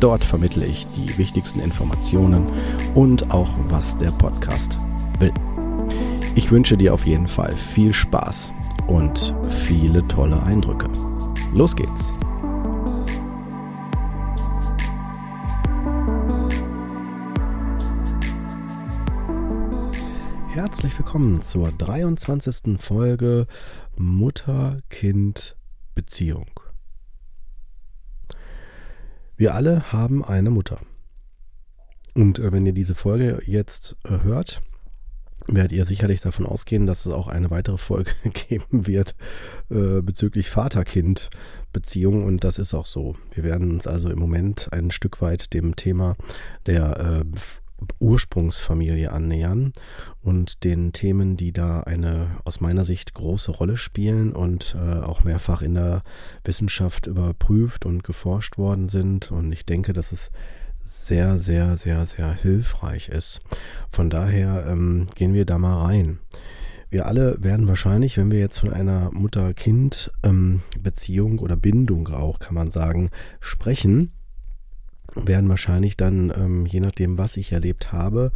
Dort vermittle ich die wichtigsten Informationen und auch, was der Podcast will. Ich wünsche dir auf jeden Fall viel Spaß und viele tolle Eindrücke. Los geht's! Herzlich willkommen zur 23. Folge Mutter-Kind-Beziehung. Wir alle haben eine Mutter. Und äh, wenn ihr diese Folge jetzt äh, hört, werdet ihr sicherlich davon ausgehen, dass es auch eine weitere Folge geben wird äh, bezüglich Vater-Kind-Beziehung. Und das ist auch so. Wir werden uns also im Moment ein Stück weit dem Thema der äh, Ursprungsfamilie annähern und den Themen, die da eine aus meiner Sicht große Rolle spielen und äh, auch mehrfach in der Wissenschaft überprüft und geforscht worden sind. Und ich denke, dass es sehr, sehr, sehr, sehr hilfreich ist. Von daher ähm, gehen wir da mal rein. Wir alle werden wahrscheinlich, wenn wir jetzt von einer Mutter-Kind-Beziehung ähm, oder Bindung auch, kann man sagen, sprechen, werden wahrscheinlich dann, ähm, je nachdem, was ich erlebt habe,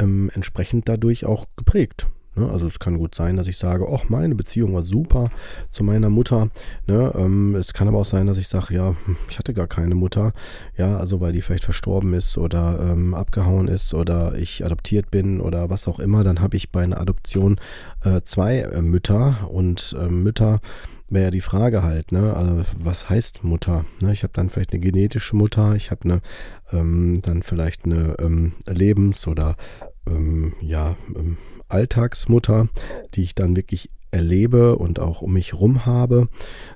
ähm, entsprechend dadurch auch geprägt. Ne? Also es kann gut sein, dass ich sage, ach, meine Beziehung war super zu meiner Mutter. Ne? Ähm, es kann aber auch sein, dass ich sage, ja, hm, ich hatte gar keine Mutter. Ja, also weil die vielleicht verstorben ist oder ähm, abgehauen ist oder ich adoptiert bin oder was auch immer. Dann habe ich bei einer Adoption äh, zwei äh, Mütter und äh, Mütter wäre ja die Frage halt, ne? Also was heißt Mutter? Ne? Ich habe dann vielleicht eine genetische Mutter, ich habe eine ähm, dann vielleicht eine ähm, Lebens- oder ähm, ja ähm, Alltagsmutter, die ich dann wirklich erlebe und auch um mich rum habe.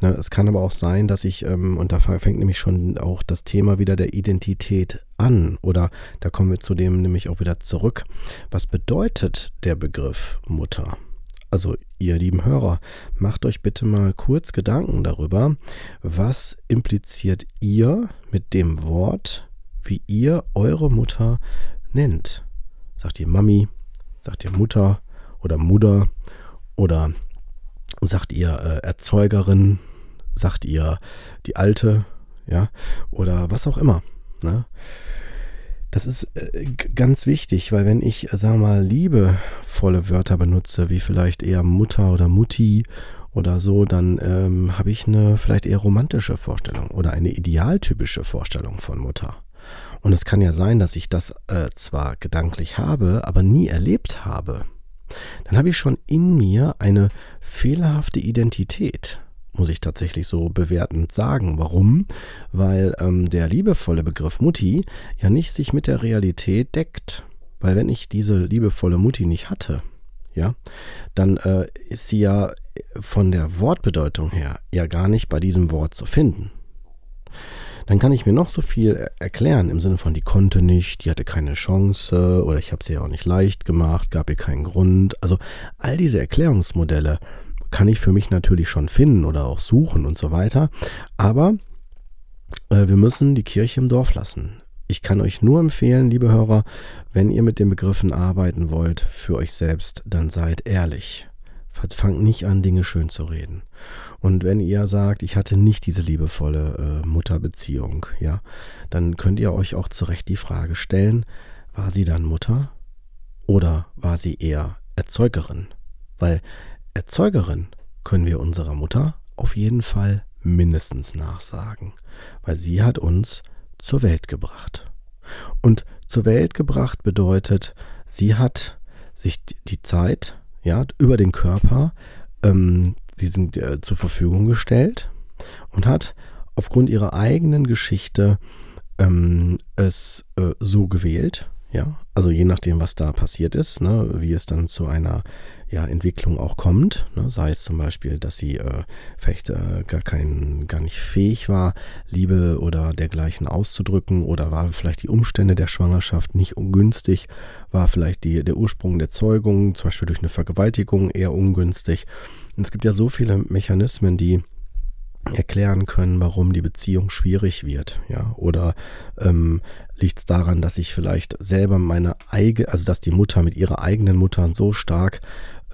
Ne, es kann aber auch sein, dass ich, ähm, und da fängt nämlich schon auch das Thema wieder der Identität an, oder da kommen wir zu dem nämlich auch wieder zurück. Was bedeutet der Begriff Mutter? Also ihr lieben Hörer, macht euch bitte mal kurz Gedanken darüber, was impliziert ihr mit dem Wort, wie ihr eure Mutter nennt. Sagt ihr Mami, sagt ihr Mutter oder Mutter oder sagt ihr äh, Erzeugerin, sagt ihr die Alte, ja, oder was auch immer. Ne? Das ist äh, ganz wichtig, weil wenn ich, wir mal, liebevolle Wörter benutze, wie vielleicht eher Mutter oder Mutti oder so, dann ähm, habe ich eine vielleicht eher romantische Vorstellung oder eine idealtypische Vorstellung von Mutter. Und es kann ja sein, dass ich das äh, zwar gedanklich habe, aber nie erlebt habe. Dann habe ich schon in mir eine fehlerhafte Identität muss ich tatsächlich so bewertend sagen. Warum? Weil ähm, der liebevolle Begriff Mutti ja nicht sich mit der Realität deckt. Weil wenn ich diese liebevolle Mutti nicht hatte, ja, dann äh, ist sie ja von der Wortbedeutung her ja gar nicht bei diesem Wort zu finden. Dann kann ich mir noch so viel erklären im Sinne von, die konnte nicht, die hatte keine Chance oder ich habe sie ja auch nicht leicht gemacht, gab ihr keinen Grund. Also all diese Erklärungsmodelle kann ich für mich natürlich schon finden oder auch suchen und so weiter. Aber äh, wir müssen die Kirche im Dorf lassen. Ich kann euch nur empfehlen, liebe Hörer, wenn ihr mit den Begriffen arbeiten wollt für euch selbst, dann seid ehrlich. Fangt nicht an, Dinge schön zu reden. Und wenn ihr sagt, ich hatte nicht diese liebevolle äh, Mutterbeziehung, ja, dann könnt ihr euch auch zu Recht die Frage stellen, war sie dann Mutter oder war sie eher Erzeugerin? Weil Erzeugerin können wir unserer Mutter auf jeden Fall mindestens nachsagen, weil sie hat uns zur Welt gebracht. Und zur Welt gebracht bedeutet, sie hat sich die Zeit, ja, über den Körper ähm, diesen, äh, zur Verfügung gestellt und hat aufgrund ihrer eigenen Geschichte ähm, es äh, so gewählt, Ja, also je nachdem, was da passiert ist, ne, wie es dann zu einer ja, Entwicklung auch kommt, ne, sei es zum Beispiel, dass sie äh, vielleicht äh, gar kein, gar nicht fähig war, Liebe oder dergleichen auszudrücken oder war vielleicht die Umstände der Schwangerschaft nicht ungünstig, war vielleicht die, der Ursprung der Zeugung, zum Beispiel durch eine Vergewaltigung eher ungünstig. Und es gibt ja so viele Mechanismen, die erklären können, warum die Beziehung schwierig wird, ja, oder ähm, liegt es daran, dass ich vielleicht selber meine eigene, also dass die Mutter mit ihrer eigenen Mutter so stark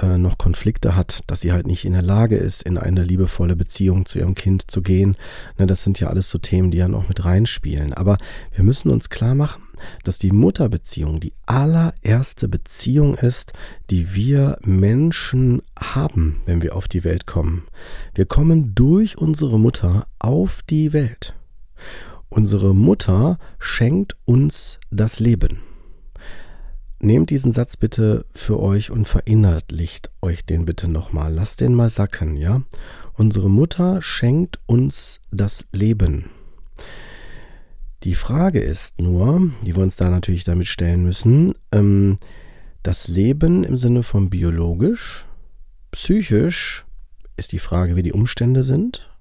äh, noch Konflikte hat, dass sie halt nicht in der Lage ist, in eine liebevolle Beziehung zu ihrem Kind zu gehen. Ne, das sind ja alles so Themen, die ja noch mit reinspielen. Aber wir müssen uns klar machen, dass die Mutterbeziehung die allererste Beziehung ist, die wir Menschen haben, wenn wir auf die Welt kommen. Wir kommen durch unsere Mutter auf die Welt. Unsere Mutter schenkt uns das Leben. Nehmt diesen Satz bitte für euch und verinnerlicht euch den bitte nochmal. Lasst den mal sacken, ja? Unsere Mutter schenkt uns das Leben. Die Frage ist nur, die wir uns da natürlich damit stellen müssen, ähm, das Leben im Sinne von biologisch, psychisch ist die Frage, wie die Umstände sind.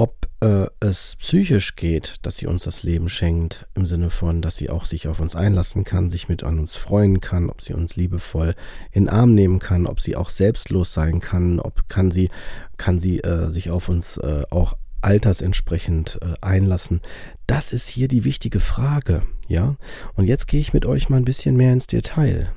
Ob äh, es psychisch geht, dass sie uns das Leben schenkt, im Sinne von, dass sie auch sich auf uns einlassen kann, sich mit an uns freuen kann, ob sie uns liebevoll in den Arm nehmen kann, ob sie auch selbstlos sein kann, ob kann sie, kann sie äh, sich auf uns äh, auch altersentsprechend äh, einlassen. Das ist hier die wichtige Frage, ja? Und jetzt gehe ich mit euch mal ein bisschen mehr ins Detail,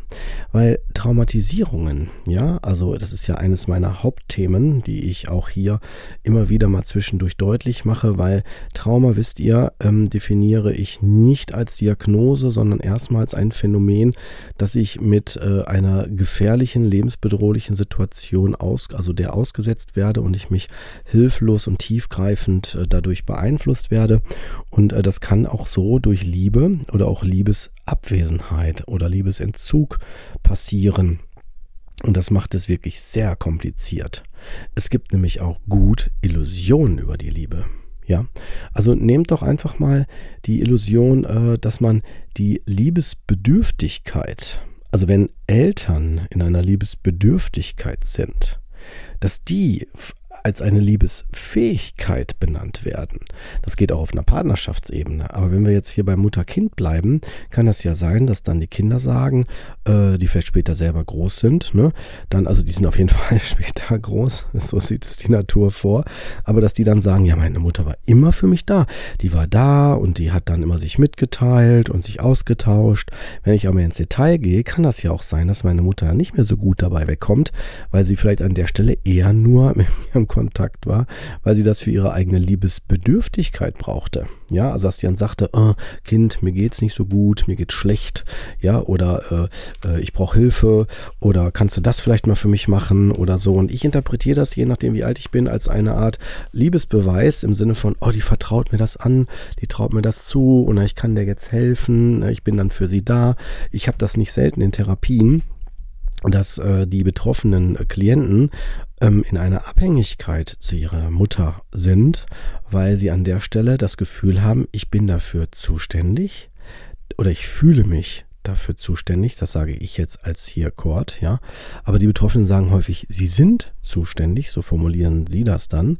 weil Traumatisierungen, ja, also das ist ja eines meiner Hauptthemen, die ich auch hier immer wieder mal zwischendurch deutlich mache, weil Trauma, wisst ihr, ähm, definiere ich nicht als Diagnose, sondern erstmals ein Phänomen, dass ich mit äh, einer gefährlichen, lebensbedrohlichen Situation aus, also der ausgesetzt werde und ich mich hilflos und tiefgreifend äh, dadurch beeinflusst werde und und äh, das kann auch so durch Liebe oder auch Liebesabwesenheit oder Liebesentzug passieren. Und das macht es wirklich sehr kompliziert. Es gibt nämlich auch gut Illusionen über die Liebe. Ja, also nehmt doch einfach mal die Illusion, äh, dass man die Liebesbedürftigkeit, also wenn Eltern in einer Liebesbedürftigkeit sind, dass die als eine Liebesfähigkeit benannt werden. Das geht auch auf einer Partnerschaftsebene. Aber wenn wir jetzt hier bei Mutter-Kind bleiben, kann das ja sein, dass dann die Kinder sagen, äh, die vielleicht später selber groß sind, ne? Dann, also die sind auf jeden Fall später groß, so sieht es die Natur vor, aber dass die dann sagen, ja, meine Mutter war immer für mich da. Die war da und die hat dann immer sich mitgeteilt und sich ausgetauscht. Wenn ich aber ins Detail gehe, kann das ja auch sein, dass meine Mutter nicht mehr so gut dabei wegkommt, weil sie vielleicht an der Stelle eher nur mit ihrem Kontakt war, weil sie das für ihre eigene Liebesbedürftigkeit brauchte. Ja, also dass sie dann sagte, oh, Kind, mir geht's nicht so gut, mir geht's schlecht, ja, oder äh, äh, ich brauche Hilfe oder kannst du das vielleicht mal für mich machen oder so. Und ich interpretiere das, je nachdem wie alt ich bin, als eine Art Liebesbeweis im Sinne von, oh, die vertraut mir das an, die traut mir das zu und ich kann dir jetzt helfen, ich bin dann für sie da. Ich habe das nicht selten in Therapien dass äh, die betroffenen Klienten ähm, in einer Abhängigkeit zu ihrer Mutter sind, weil sie an der Stelle das Gefühl haben, ich bin dafür zuständig oder ich fühle mich dafür zuständig, das sage ich jetzt als hier Kord, ja. Aber die Betroffenen sagen häufig, sie sind zuständig, so formulieren sie das dann,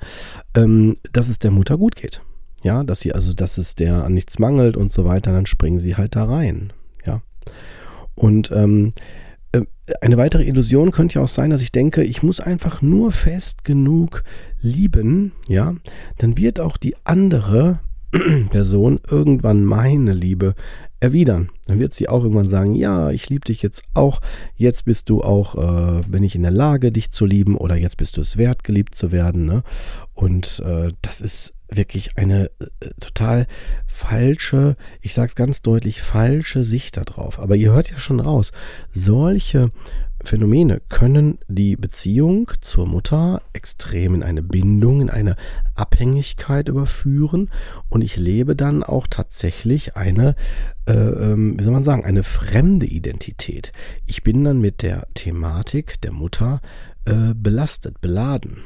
ähm, dass es der Mutter gut geht. Ja, dass sie, also, dass es der an nichts mangelt und so weiter, dann springen sie halt da rein, ja. Und ähm, äh, eine weitere Illusion könnte ja auch sein, dass ich denke, ich muss einfach nur fest genug lieben, ja, dann wird auch die andere Person irgendwann meine Liebe erwidern. Dann wird sie auch irgendwann sagen, ja, ich liebe dich jetzt auch, jetzt bist du auch, äh, bin ich in der Lage, dich zu lieben oder jetzt bist du es wert, geliebt zu werden. Ne? Und äh, das ist wirklich eine äh, total falsche, ich sage es ganz deutlich, falsche Sicht darauf. Aber ihr hört ja schon raus, solche Phänomene können die Beziehung zur Mutter extrem in eine Bindung, in eine Abhängigkeit überführen und ich lebe dann auch tatsächlich eine, äh, ähm, wie soll man sagen, eine fremde Identität. Ich bin dann mit der Thematik der Mutter äh, belastet, beladen.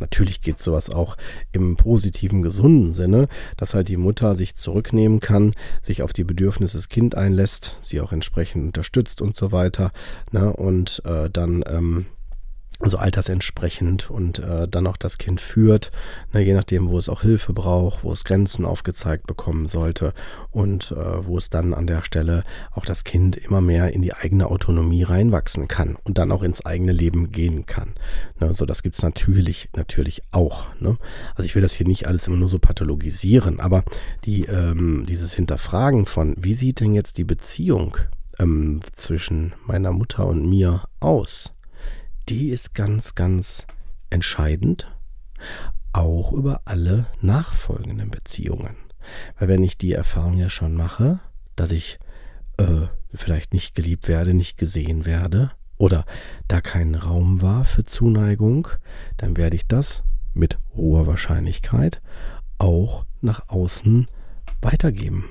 Natürlich geht sowas auch im positiven, gesunden Sinne, dass halt die Mutter sich zurücknehmen kann, sich auf die Bedürfnisse des Kindes einlässt, sie auch entsprechend unterstützt und so weiter. Ne? Und äh, dann ähm, also altersentsprechend und äh, dann auch das Kind führt, ne, je nachdem, wo es auch Hilfe braucht, wo es Grenzen aufgezeigt bekommen sollte und äh, wo es dann an der Stelle auch das Kind immer mehr in die eigene Autonomie reinwachsen kann und dann auch ins eigene Leben gehen kann. Ne, also das gibt's natürlich, natürlich auch. Ne? Also ich will das hier nicht alles immer nur so pathologisieren, aber die, ähm, dieses Hinterfragen von, wie sieht denn jetzt die Beziehung ähm, zwischen meiner Mutter und mir aus? Die ist ganz, ganz entscheidend, auch über alle nachfolgenden Beziehungen. Weil wenn ich die Erfahrung ja schon mache, dass ich äh, vielleicht nicht geliebt werde, nicht gesehen werde oder da kein Raum war für Zuneigung, dann werde ich das mit hoher Wahrscheinlichkeit auch nach außen weitergeben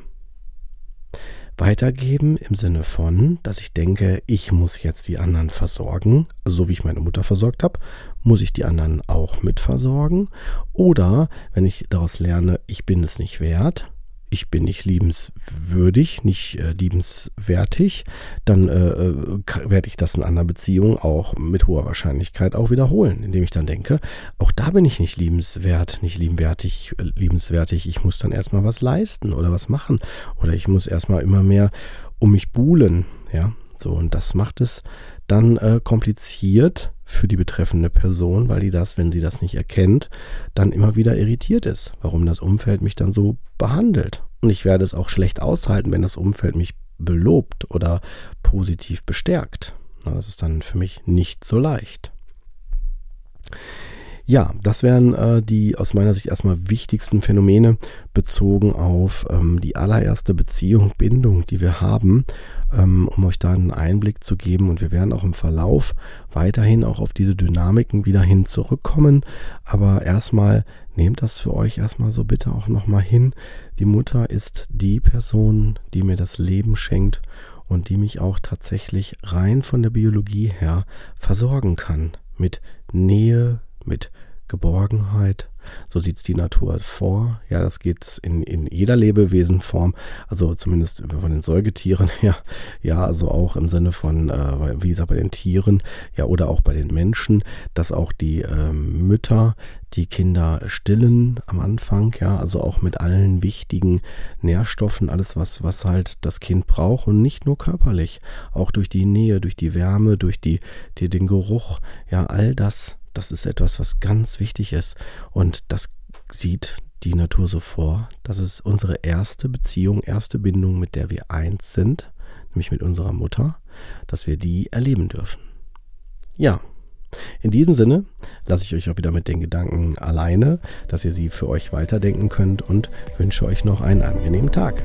weitergeben im Sinne von, dass ich denke, ich muss jetzt die anderen versorgen, so wie ich meine Mutter versorgt habe, muss ich die anderen auch mit versorgen. Oder wenn ich daraus lerne, ich bin es nicht wert, ich bin nicht liebenswürdig, nicht äh, liebenswertig, dann äh, äh werde ich das in einer Beziehung auch mit hoher Wahrscheinlichkeit auch wiederholen, indem ich dann denke, auch da bin ich nicht liebenswert, nicht liebenswertig, äh, liebenswertig, ich muss dann erstmal was leisten oder was machen. Oder ich muss erstmal immer mehr um mich buhlen, ja, so und das macht es dann äh, kompliziert für die betreffende Person, weil die das, wenn sie das nicht erkennt, dann immer wieder irritiert ist, warum das Umfeld mich dann so behandelt. Und ich werde es auch schlecht aushalten, wenn das Umfeld mich belobt oder positiv bestärkt. Das ist dann für mich nicht so leicht. Ja, das wären äh, die aus meiner Sicht erstmal wichtigsten Phänomene bezogen auf ähm, die allererste Beziehung, Bindung, die wir haben, ähm, um euch da einen Einblick zu geben. Und wir werden auch im Verlauf weiterhin auch auf diese Dynamiken wieder hin zurückkommen. Aber erstmal nehmt das für euch erstmal so bitte auch nochmal hin. Die Mutter ist die Person, die mir das Leben schenkt und die mich auch tatsächlich rein von der Biologie her versorgen kann. Mit Nähe, mit Geborgenheit. So sieht es die Natur vor. Ja, das geht in, in jeder Lebewesenform, also zumindest von den Säugetieren her. Ja, also auch im Sinne von, äh, wie gesagt, bei den Tieren, ja, oder auch bei den Menschen, dass auch die äh, Mütter die Kinder stillen am Anfang, ja, also auch mit allen wichtigen Nährstoffen, alles was, was halt das Kind braucht und nicht nur körperlich, auch durch die Nähe, durch die Wärme, durch die, die den Geruch, ja, all das das ist etwas, was ganz wichtig ist. Und das sieht die Natur so vor. Das ist unsere erste Beziehung, erste Bindung, mit der wir eins sind, nämlich mit unserer Mutter, dass wir die erleben dürfen. Ja, in diesem Sinne lasse ich euch auch wieder mit den Gedanken alleine, dass ihr sie für euch weiterdenken könnt und wünsche euch noch einen angenehmen Tag.